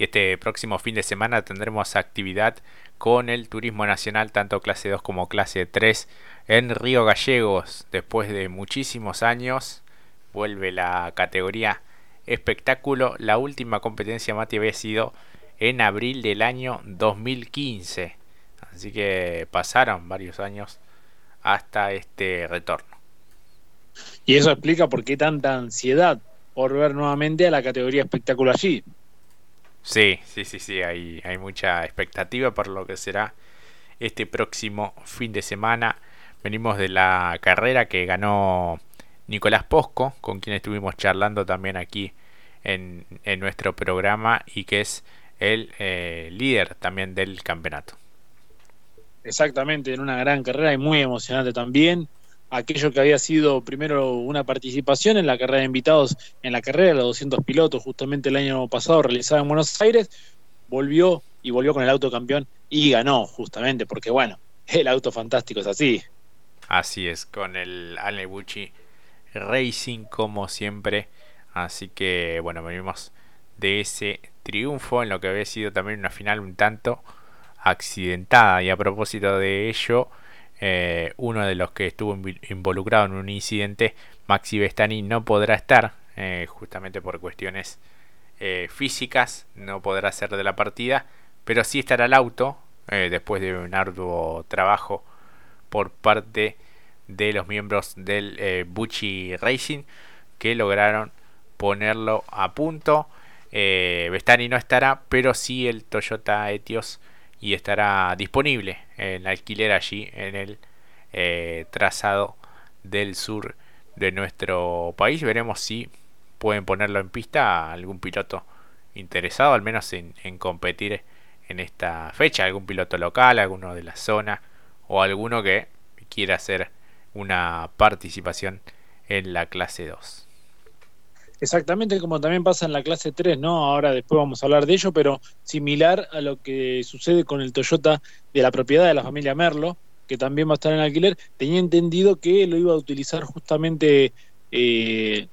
y este próximo fin de semana tendremos actividad con el turismo nacional, tanto clase 2 como clase 3 en Río Gallegos. Después de muchísimos años, vuelve la categoría espectáculo. La última competencia, Mati, había sido en abril del año 2015. Así que pasaron varios años hasta este retorno. Y eso explica por qué tanta ansiedad por nuevamente a la categoría espectáculo allí. Sí, sí, sí, sí, hay, hay mucha expectativa por lo que será este próximo fin de semana. Venimos de la carrera que ganó Nicolás Posco, con quien estuvimos charlando también aquí en, en nuestro programa y que es el eh, líder también del campeonato. Exactamente, en una gran carrera y muy emocionante también. Aquello que había sido primero una participación en la carrera de invitados, en la carrera de los 200 pilotos, justamente el año pasado realizada en Buenos Aires, volvió y volvió con el auto campeón y ganó, justamente, porque bueno, el auto fantástico es así. Así es, con el Alebucci Racing como siempre. Así que bueno, venimos de ese triunfo en lo que había sido también una final un tanto accidentada. Y a propósito de ello, eh, uno de los que estuvo involucrado en un incidente, Maxi Bestani, no podrá estar, eh, justamente por cuestiones eh, físicas, no podrá ser de la partida, pero sí estará al auto, después de un arduo trabajo por parte de los miembros del Bucci Racing, que lograron ponerlo a punto. Bestani no estará, pero sí el Toyota Etios y estará disponible en alquiler allí en el eh, trazado del sur de nuestro país. Veremos si pueden ponerlo en pista a algún piloto interesado, al menos en, en competir en esta fecha, algún piloto local, alguno de la zona o alguno que quiera hacer una participación en la clase 2. Exactamente como también pasa en la clase 3, ¿no? Ahora después vamos a hablar de ello, pero similar a lo que sucede con el Toyota de la propiedad de la familia Merlo, que también va a estar en alquiler, tenía entendido que lo iba a utilizar justamente, eh,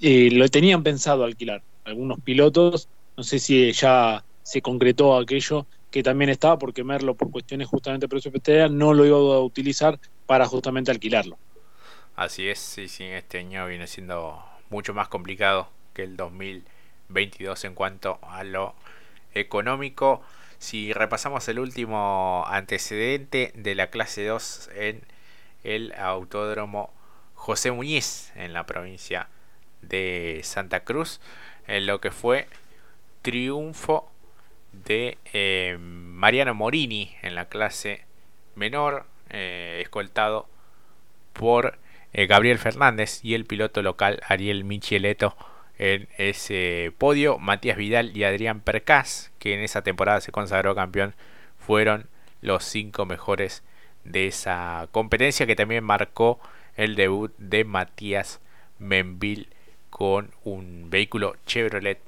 eh, lo tenían pensado alquilar. Algunos pilotos, no sé si ya se concretó aquello que también estaba, porque Merlo, por cuestiones justamente presupuestarias, no lo iba a utilizar para justamente alquilarlo. Así es, sí, sí, este año viene siendo mucho más complicado que el 2022 en cuanto a lo económico. Si repasamos el último antecedente de la clase 2 en el autódromo José Muñiz en la provincia de Santa Cruz, en lo que fue triunfo de eh, Mariano Morini en la clase menor, eh, escoltado por eh, Gabriel Fernández y el piloto local Ariel Micheleto en ese podio. Matías Vidal y Adrián Percas, que en esa temporada se consagró campeón, fueron los cinco mejores de esa competencia que también marcó el debut de Matías Menville con un vehículo Chevrolet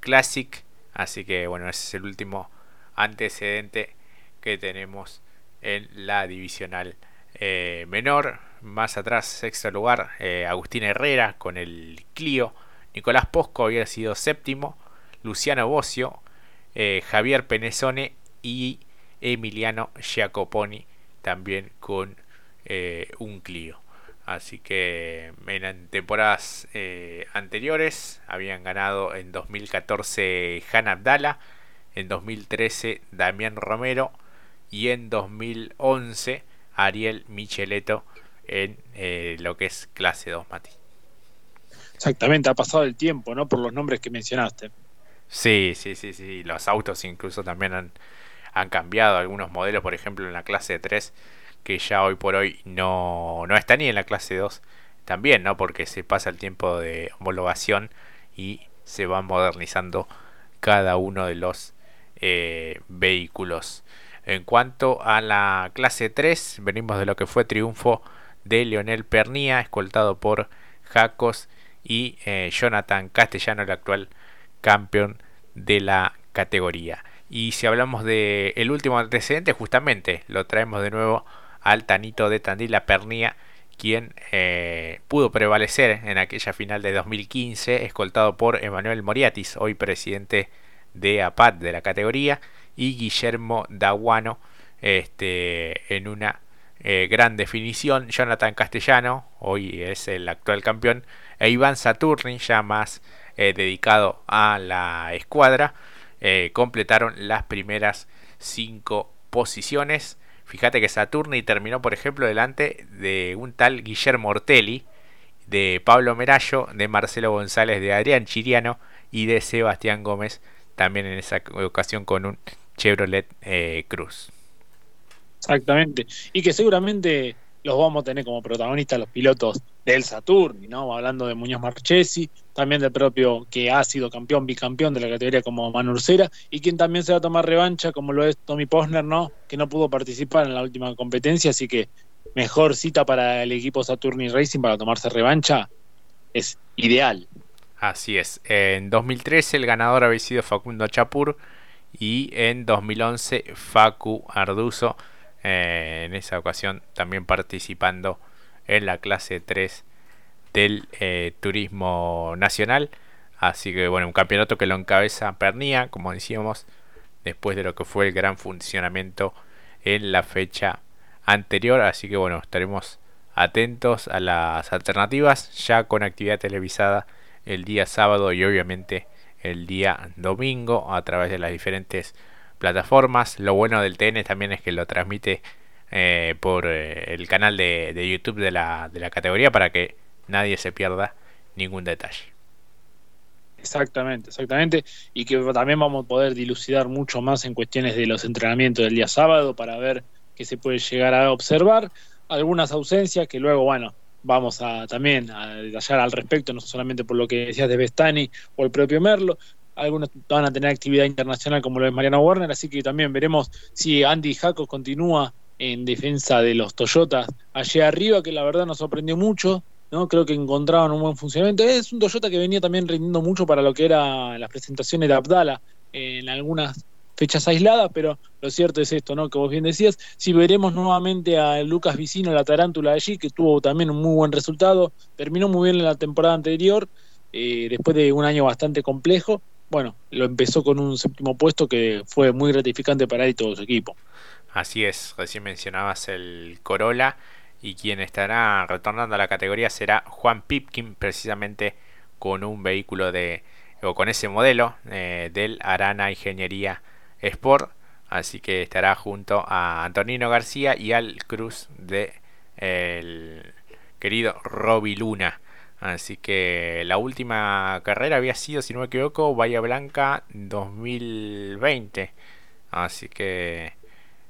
Classic. Así que bueno, ese es el último antecedente que tenemos en la divisional eh, menor. Más atrás, sexto lugar, eh, Agustín Herrera con el Clio. Nicolás Posco había sido séptimo. Luciano Bocio, eh, Javier Penezone y Emiliano Giacoponi también con un Clio. Así que en temporadas anteriores habían ganado en 2014 Han Abdala, en 2013 Damián Romero y en 2011 Ariel Micheleto en eh, lo que es clase 2, Mati. Exactamente, ha pasado el tiempo, ¿no? Por los nombres que mencionaste. Sí, sí, sí, sí. Los autos incluso también han, han cambiado algunos modelos, por ejemplo, en la clase 3, que ya hoy por hoy no, no está ni en la clase 2 también, ¿no? Porque se pasa el tiempo de homologación y se van modernizando cada uno de los eh, vehículos. En cuanto a la clase 3, venimos de lo que fue triunfo de Leonel Pernía, escoltado por Jacos y eh, Jonathan Castellano, el actual campeón de la categoría. Y si hablamos del el último antecedente, justamente lo traemos de nuevo al Tanito de Tandila Pernía, quien eh, pudo prevalecer en aquella final de 2015, escoltado por Emanuel Moriatis, hoy presidente de APAT de la categoría y Guillermo Daguano este, en una eh, gran definición. Jonathan Castellano, hoy es el actual campeón, e Iván Saturni, ya más eh, dedicado a la escuadra, eh, completaron las primeras cinco posiciones. Fíjate que Saturni terminó, por ejemplo, delante de un tal Guillermo Ortelli, de Pablo Merallo, de Marcelo González, de Adrián Chiriano y de Sebastián Gómez, también en esa ocasión con un Chevrolet Cruz. Exactamente. Y que seguramente los vamos a tener como protagonistas los pilotos del Saturni, ¿no? Hablando de Muñoz Marchesi, también del propio que ha sido campeón, bicampeón de la categoría como Manu Ursera, y quien también se va a tomar revancha, como lo es Tommy Posner, ¿no? Que no pudo participar en la última competencia, así que mejor cita para el equipo Saturni Racing para tomarse revancha es ideal. Así es. En 2013 el ganador había sido Facundo Chapur y en 2011 Facu Arduzo eh, en esa ocasión también participando en la clase 3 del eh, turismo nacional. Así que bueno, un campeonato que lo encabeza Pernía, como decíamos, después de lo que fue el gran funcionamiento en la fecha anterior. Así que bueno, estaremos atentos a las alternativas ya con actividad televisada el día sábado y obviamente el día domingo a través de las diferentes plataformas. Lo bueno del TN también es que lo transmite eh, por eh, el canal de, YouTube de la, categoría para que nadie se pierda ningún detalle. Exactamente, exactamente. Y que también vamos a poder dilucidar mucho más en cuestiones de los entrenamientos del día sábado para ver qué se puede llegar a observar. Algunas ausencias que luego, bueno, vamos a también a detallar al respecto, no solamente por lo que decías de Bestani o el propio Merlo, algunos van a tener actividad internacional como lo es Mariano Warner, así que también veremos si Andy Jaco continúa en defensa de los Toyotas allá arriba, que la verdad nos sorprendió mucho, ¿no? Creo que encontraban un buen funcionamiento. Es un Toyota que venía también rindiendo mucho para lo que era las presentaciones de Abdala en algunas fechas aisladas, pero lo cierto es esto, ¿no? Que vos bien decías, si veremos nuevamente a Lucas Vicino, la tarántula allí, que tuvo también un muy buen resultado, terminó muy bien en la temporada anterior, eh, después de un año bastante complejo, bueno, lo empezó con un séptimo puesto que fue muy gratificante para él y todo su equipo. Así es, recién mencionabas el Corolla y quien estará retornando a la categoría será Juan Pipkin, precisamente con un vehículo de o con ese modelo eh, del Arana Ingeniería Sport, así que estará junto a Antonino García y al Cruz de el querido Roby Luna. Así que la última carrera había sido, si no me equivoco, Bahía Blanca 2020. Así que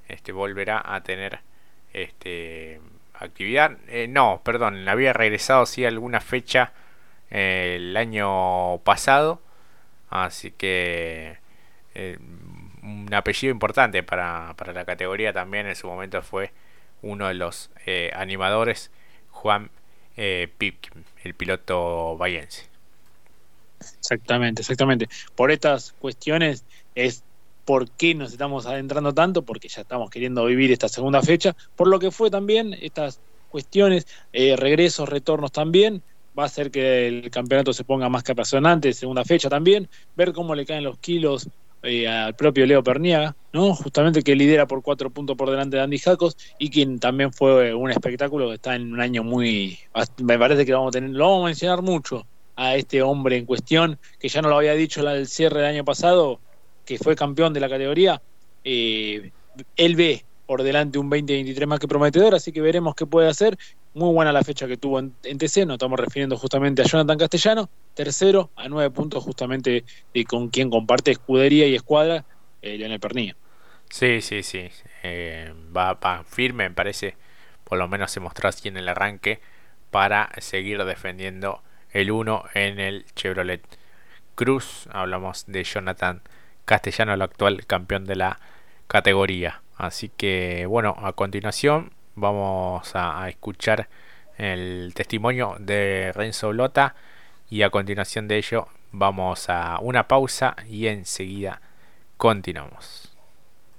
este volverá a tener este actividad. Eh, no, perdón, había regresado sí alguna fecha eh, el año pasado. Así que eh, un apellido importante para, para, la categoría también en su momento fue uno de los animadores, Juan eh, el piloto bayense. Exactamente, exactamente. Por estas cuestiones es por qué nos estamos adentrando tanto, porque ya estamos queriendo vivir esta segunda fecha, por lo que fue también estas cuestiones, eh, regresos, retornos también, va a hacer que el campeonato se ponga más que apasionante, segunda fecha también, ver cómo le caen los kilos eh, al propio Leo Perniaga, ¿no? Justamente que lidera por cuatro puntos por delante de Andy Jacos y quien también fue un espectáculo que está en un año muy. Me parece que lo vamos a tener, lo vamos a mencionar mucho a este hombre en cuestión, que ya no lo había dicho el cierre del año pasado, que fue campeón de la categoría. Eh, él ve por delante un 20-23 más que prometedor, así que veremos qué puede hacer. Muy buena la fecha que tuvo en, TC, nos estamos refiriendo justamente a Jonathan Castellano, tercero a nueve puntos justamente con quien comparte escudería y escuadra, eh, Leonel Pernilla. Sí, sí, sí, eh, va, va, firme, me parece, por lo menos se mostró así en el arranque, para seguir defendiendo el 1 en el Chevrolet Cruz. Hablamos de Jonathan Castellano, el actual campeón de la categoría. Así que bueno, a continuación vamos a, escuchar el testimonio de Renzo Lota y a continuación de ello vamos a una pausa y enseguida continuamos.